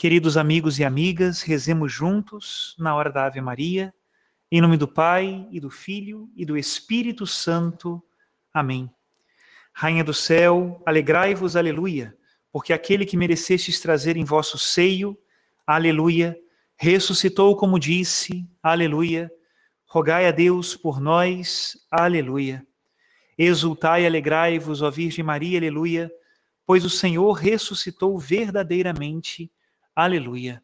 Queridos amigos e amigas, rezemos juntos na hora da Ave Maria, em nome do Pai e do Filho e do Espírito Santo. Amém. Rainha do céu, alegrai-vos, aleluia, porque aquele que merecestes trazer em vosso seio, aleluia, ressuscitou como disse, aleluia. Rogai a Deus por nós, aleluia. Exultai alegrai-vos, ó Virgem Maria, aleluia, pois o Senhor ressuscitou verdadeiramente, aleluia.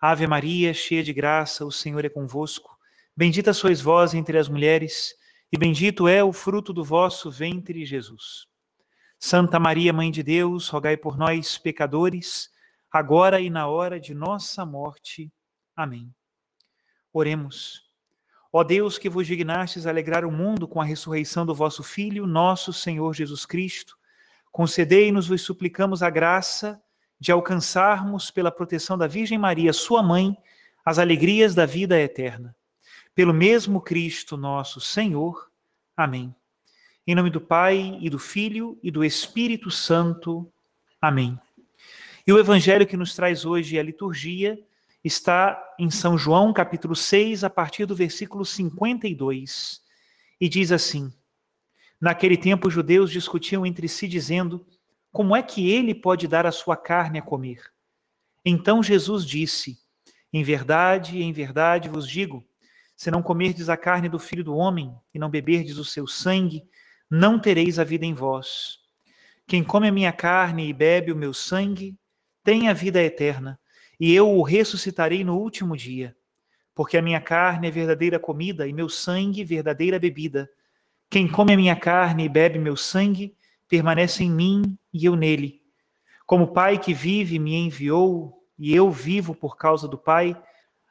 Ave Maria, cheia de graça, o Senhor é convosco. Bendita sois vós entre as mulheres, e bendito é o fruto do vosso ventre, Jesus. Santa Maria, Mãe de Deus, rogai por nós, pecadores, agora e na hora de nossa morte. Amém. Oremos. Ó Deus, que vos dignastes alegrar o mundo com a ressurreição do vosso Filho, nosso Senhor Jesus Cristo, concedei-nos, vos suplicamos, a graça de alcançarmos, pela proteção da Virgem Maria, sua mãe, as alegrias da vida eterna pelo mesmo Cristo nosso Senhor. Amém. Em nome do Pai e do Filho e do Espírito Santo. Amém. E o evangelho que nos traz hoje a liturgia está em São João, capítulo 6, a partir do versículo 52, e diz assim: Naquele tempo os judeus discutiam entre si dizendo: Como é que ele pode dar a sua carne a comer? Então Jesus disse: Em verdade, em verdade vos digo, se não comerdes a carne do Filho do Homem e não beberdes o seu sangue, não tereis a vida em vós. Quem come a minha carne e bebe o meu sangue, tem a vida eterna, e eu o ressuscitarei no último dia. Porque a minha carne é verdadeira comida e meu sangue verdadeira bebida. Quem come a minha carne e bebe meu sangue, permanece em mim e eu nele. Como o Pai que vive me enviou, e eu vivo por causa do Pai,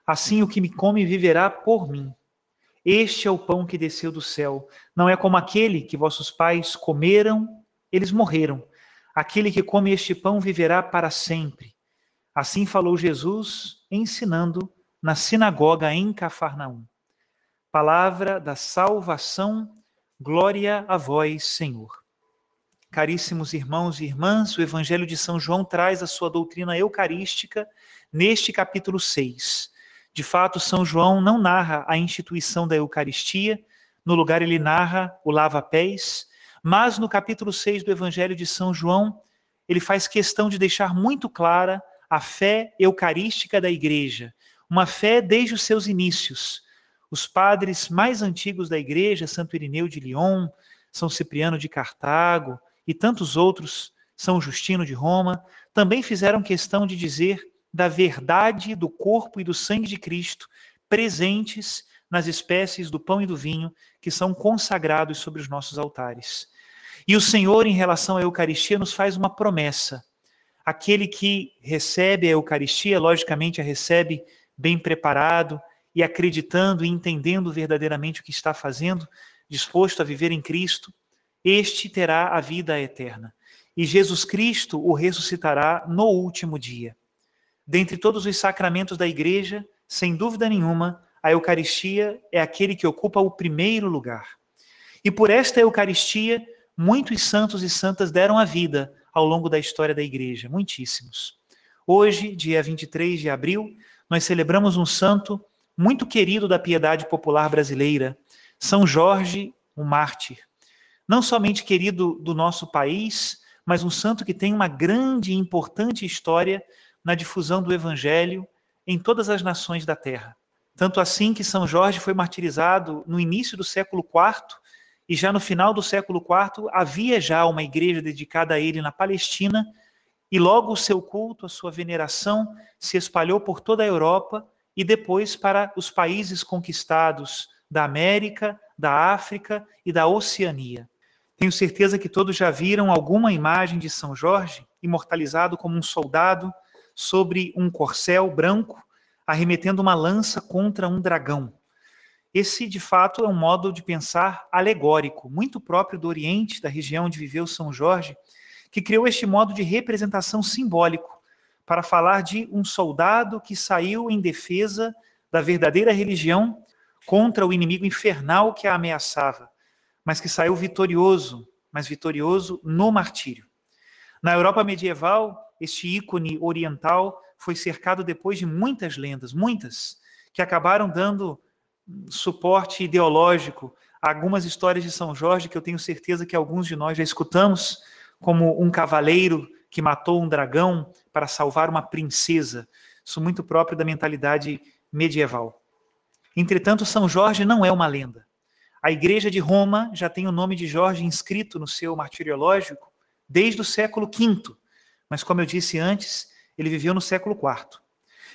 Assim o que me come viverá por mim. Este é o pão que desceu do céu. Não é como aquele que vossos pais comeram, eles morreram. Aquele que come este pão viverá para sempre. Assim falou Jesus, ensinando na sinagoga em Cafarnaum. Palavra da salvação, glória a vós, Senhor. Caríssimos irmãos e irmãs, o Evangelho de São João traz a sua doutrina eucarística neste capítulo 6 de fato, São João não narra a instituição da Eucaristia, no lugar ele narra o lava-pés, mas no capítulo 6 do Evangelho de São João, ele faz questão de deixar muito clara a fé eucarística da igreja, uma fé desde os seus inícios. Os padres mais antigos da igreja, Santo Irineu de Lyon, São Cipriano de Cartago e tantos outros, São Justino de Roma, também fizeram questão de dizer da verdade do corpo e do sangue de Cristo presentes nas espécies do pão e do vinho que são consagrados sobre os nossos altares. E o Senhor, em relação à Eucaristia, nos faz uma promessa. Aquele que recebe a Eucaristia, logicamente a recebe bem preparado e acreditando e entendendo verdadeiramente o que está fazendo, disposto a viver em Cristo, este terá a vida eterna. E Jesus Cristo o ressuscitará no último dia. Dentre todos os sacramentos da igreja, sem dúvida nenhuma, a Eucaristia é aquele que ocupa o primeiro lugar. E por esta Eucaristia, muitos santos e santas deram a vida ao longo da história da igreja, muitíssimos. Hoje, dia 23 de abril, nós celebramos um santo muito querido da piedade popular brasileira, São Jorge, o mártir. Não somente querido do nosso país, mas um santo que tem uma grande e importante história na difusão do evangelho em todas as nações da terra. Tanto assim que São Jorge foi martirizado no início do século IV e já no final do século IV havia já uma igreja dedicada a ele na Palestina e logo o seu culto, a sua veneração se espalhou por toda a Europa e depois para os países conquistados da América, da África e da Oceania. Tenho certeza que todos já viram alguma imagem de São Jorge, imortalizado como um soldado sobre um corcel branco, arremetendo uma lança contra um dragão. Esse, de fato, é um modo de pensar alegórico, muito próprio do Oriente, da região onde viveu São Jorge, que criou este modo de representação simbólico para falar de um soldado que saiu em defesa da verdadeira religião contra o inimigo infernal que a ameaçava, mas que saiu vitorioso, mas vitorioso no martírio. Na Europa medieval, este ícone oriental foi cercado depois de muitas lendas, muitas, que acabaram dando suporte ideológico a algumas histórias de São Jorge que eu tenho certeza que alguns de nós já escutamos, como um cavaleiro que matou um dragão para salvar uma princesa. Isso muito próprio da mentalidade medieval. Entretanto, São Jorge não é uma lenda. A Igreja de Roma já tem o nome de Jorge inscrito no seu martiriológico desde o século V, mas como eu disse antes, ele viveu no século IV.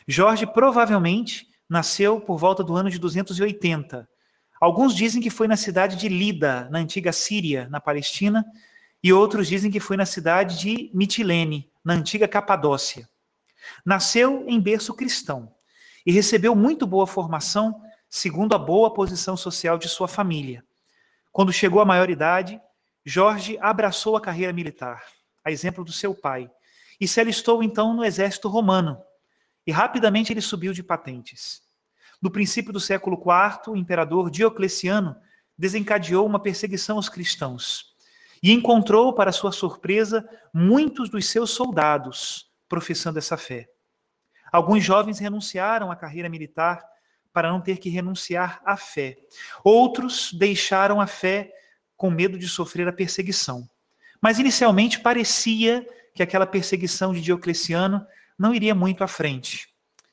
Jorge provavelmente nasceu por volta do ano de 280. Alguns dizem que foi na cidade de Lida, na antiga Síria, na Palestina, e outros dizem que foi na cidade de Mitilene, na antiga Capadócia. Nasceu em berço cristão e recebeu muito boa formação segundo a boa posição social de sua família. Quando chegou à maioridade, Jorge abraçou a carreira militar, a exemplo do seu pai, e se alistou então no exército romano. E rapidamente ele subiu de patentes. No princípio do século IV, o imperador Diocleciano desencadeou uma perseguição aos cristãos e encontrou, para sua surpresa, muitos dos seus soldados professando essa fé. Alguns jovens renunciaram à carreira militar para não ter que renunciar à fé. Outros deixaram a fé com medo de sofrer a perseguição. Mas inicialmente parecia que aquela perseguição de Diocleciano não iria muito à frente.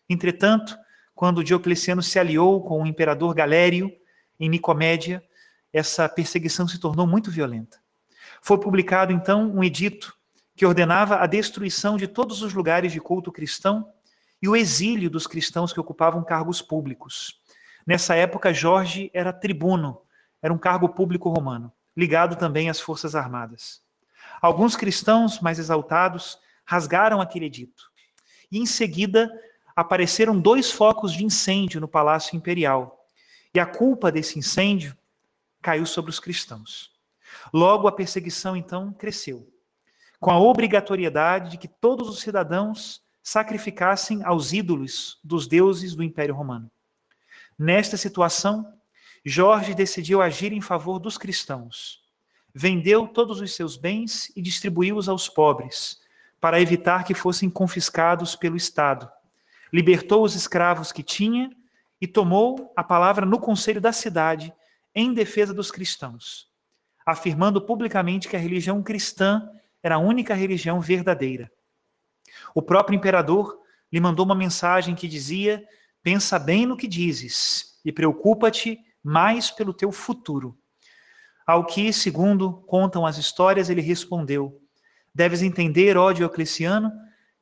Entretanto, quando Diocleciano se aliou com o imperador Galério em Nicomédia, essa perseguição se tornou muito violenta. Foi publicado então um edito que ordenava a destruição de todos os lugares de culto cristão e o exílio dos cristãos que ocupavam cargos públicos. Nessa época, Jorge era tribuno, era um cargo público romano, ligado também às forças armadas. Alguns cristãos mais exaltados rasgaram aquele edito. E em seguida apareceram dois focos de incêndio no palácio imperial. E a culpa desse incêndio caiu sobre os cristãos. Logo a perseguição então cresceu, com a obrigatoriedade de que todos os cidadãos sacrificassem aos ídolos dos deuses do Império Romano. Nesta situação, Jorge decidiu agir em favor dos cristãos. Vendeu todos os seus bens e distribuiu-os aos pobres, para evitar que fossem confiscados pelo Estado. Libertou os escravos que tinha e tomou a palavra no conselho da cidade em defesa dos cristãos, afirmando publicamente que a religião cristã era a única religião verdadeira. O próprio imperador lhe mandou uma mensagem que dizia: Pensa bem no que dizes e preocupa-te mais pelo teu futuro. Ao que, segundo contam as histórias, ele respondeu: Deves entender, ó Diocleciano,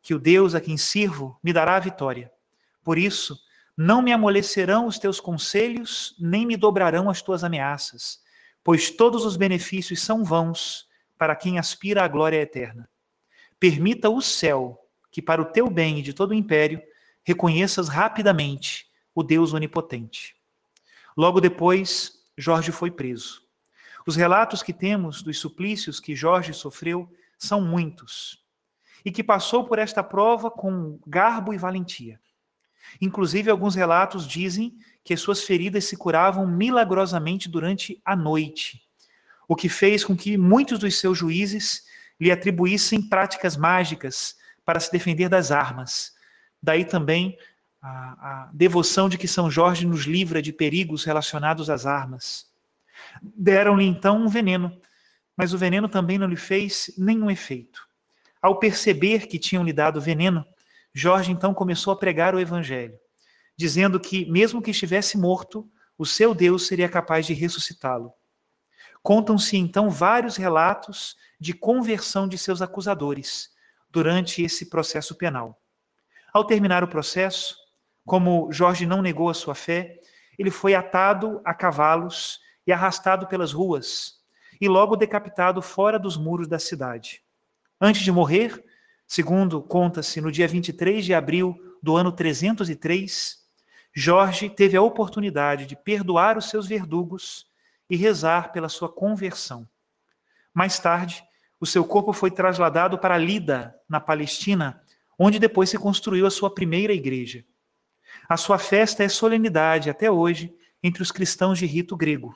que o Deus a quem sirvo me dará a vitória. Por isso, não me amolecerão os teus conselhos, nem me dobrarão as tuas ameaças, pois todos os benefícios são vãos para quem aspira à glória eterna. Permita o céu que para o teu bem e de todo o império reconheças rapidamente o Deus onipotente. Logo depois, Jorge foi preso. Os relatos que temos dos suplícios que Jorge sofreu são muitos e que passou por esta prova com garbo e valentia. Inclusive, alguns relatos dizem que suas feridas se curavam milagrosamente durante a noite, o que fez com que muitos dos seus juízes lhe atribuíssem práticas mágicas para se defender das armas. Daí também a, a devoção de que São Jorge nos livra de perigos relacionados às armas. Deram-lhe então um veneno, mas o veneno também não lhe fez nenhum efeito. Ao perceber que tinham lhe dado veneno, Jorge então começou a pregar o evangelho, dizendo que, mesmo que estivesse morto, o seu Deus seria capaz de ressuscitá-lo. Contam-se então vários relatos de conversão de seus acusadores, durante esse processo penal. Ao terminar o processo, como Jorge não negou a sua fé, ele foi atado a cavalos e arrastado pelas ruas, e logo decapitado fora dos muros da cidade. Antes de morrer, segundo conta-se no dia 23 de abril do ano 303, Jorge teve a oportunidade de perdoar os seus verdugos e rezar pela sua conversão. Mais tarde, o seu corpo foi trasladado para Lida, na Palestina, onde depois se construiu a sua primeira igreja. A sua festa é solenidade até hoje entre os cristãos de rito grego.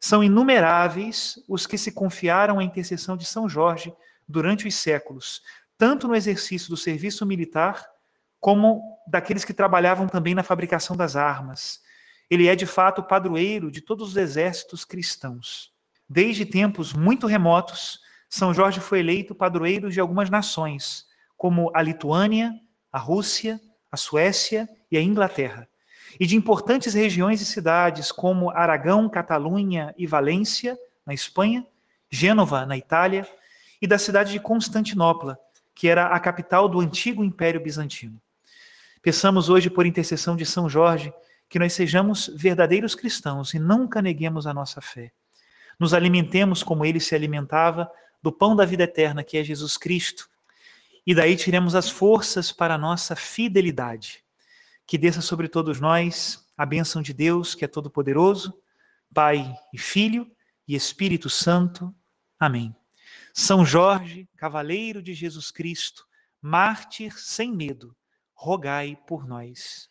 São inumeráveis os que se confiaram à intercessão de São Jorge durante os séculos, tanto no exercício do serviço militar como daqueles que trabalhavam também na fabricação das armas. Ele é, de fato, padroeiro de todos os exércitos cristãos. Desde tempos muito remotos, São Jorge foi eleito padroeiro de algumas nações, como a Lituânia, a Rússia, a Suécia e a Inglaterra, e de importantes regiões e cidades como Aragão, Catalunha e Valência, na Espanha, Gênova, na Itália, e da cidade de Constantinopla, que era a capital do antigo Império Bizantino. Peçamos hoje, por intercessão de São Jorge, que nós sejamos verdadeiros cristãos e nunca neguemos a nossa fé. Nos alimentemos como ele se alimentava do pão da vida eterna, que é Jesus Cristo, e daí tiremos as forças para a nossa fidelidade. Que desça sobre todos nós a bênção de Deus, que é todo-poderoso, Pai e Filho e Espírito Santo. Amém. São Jorge, cavaleiro de Jesus Cristo, mártir sem medo, rogai por nós.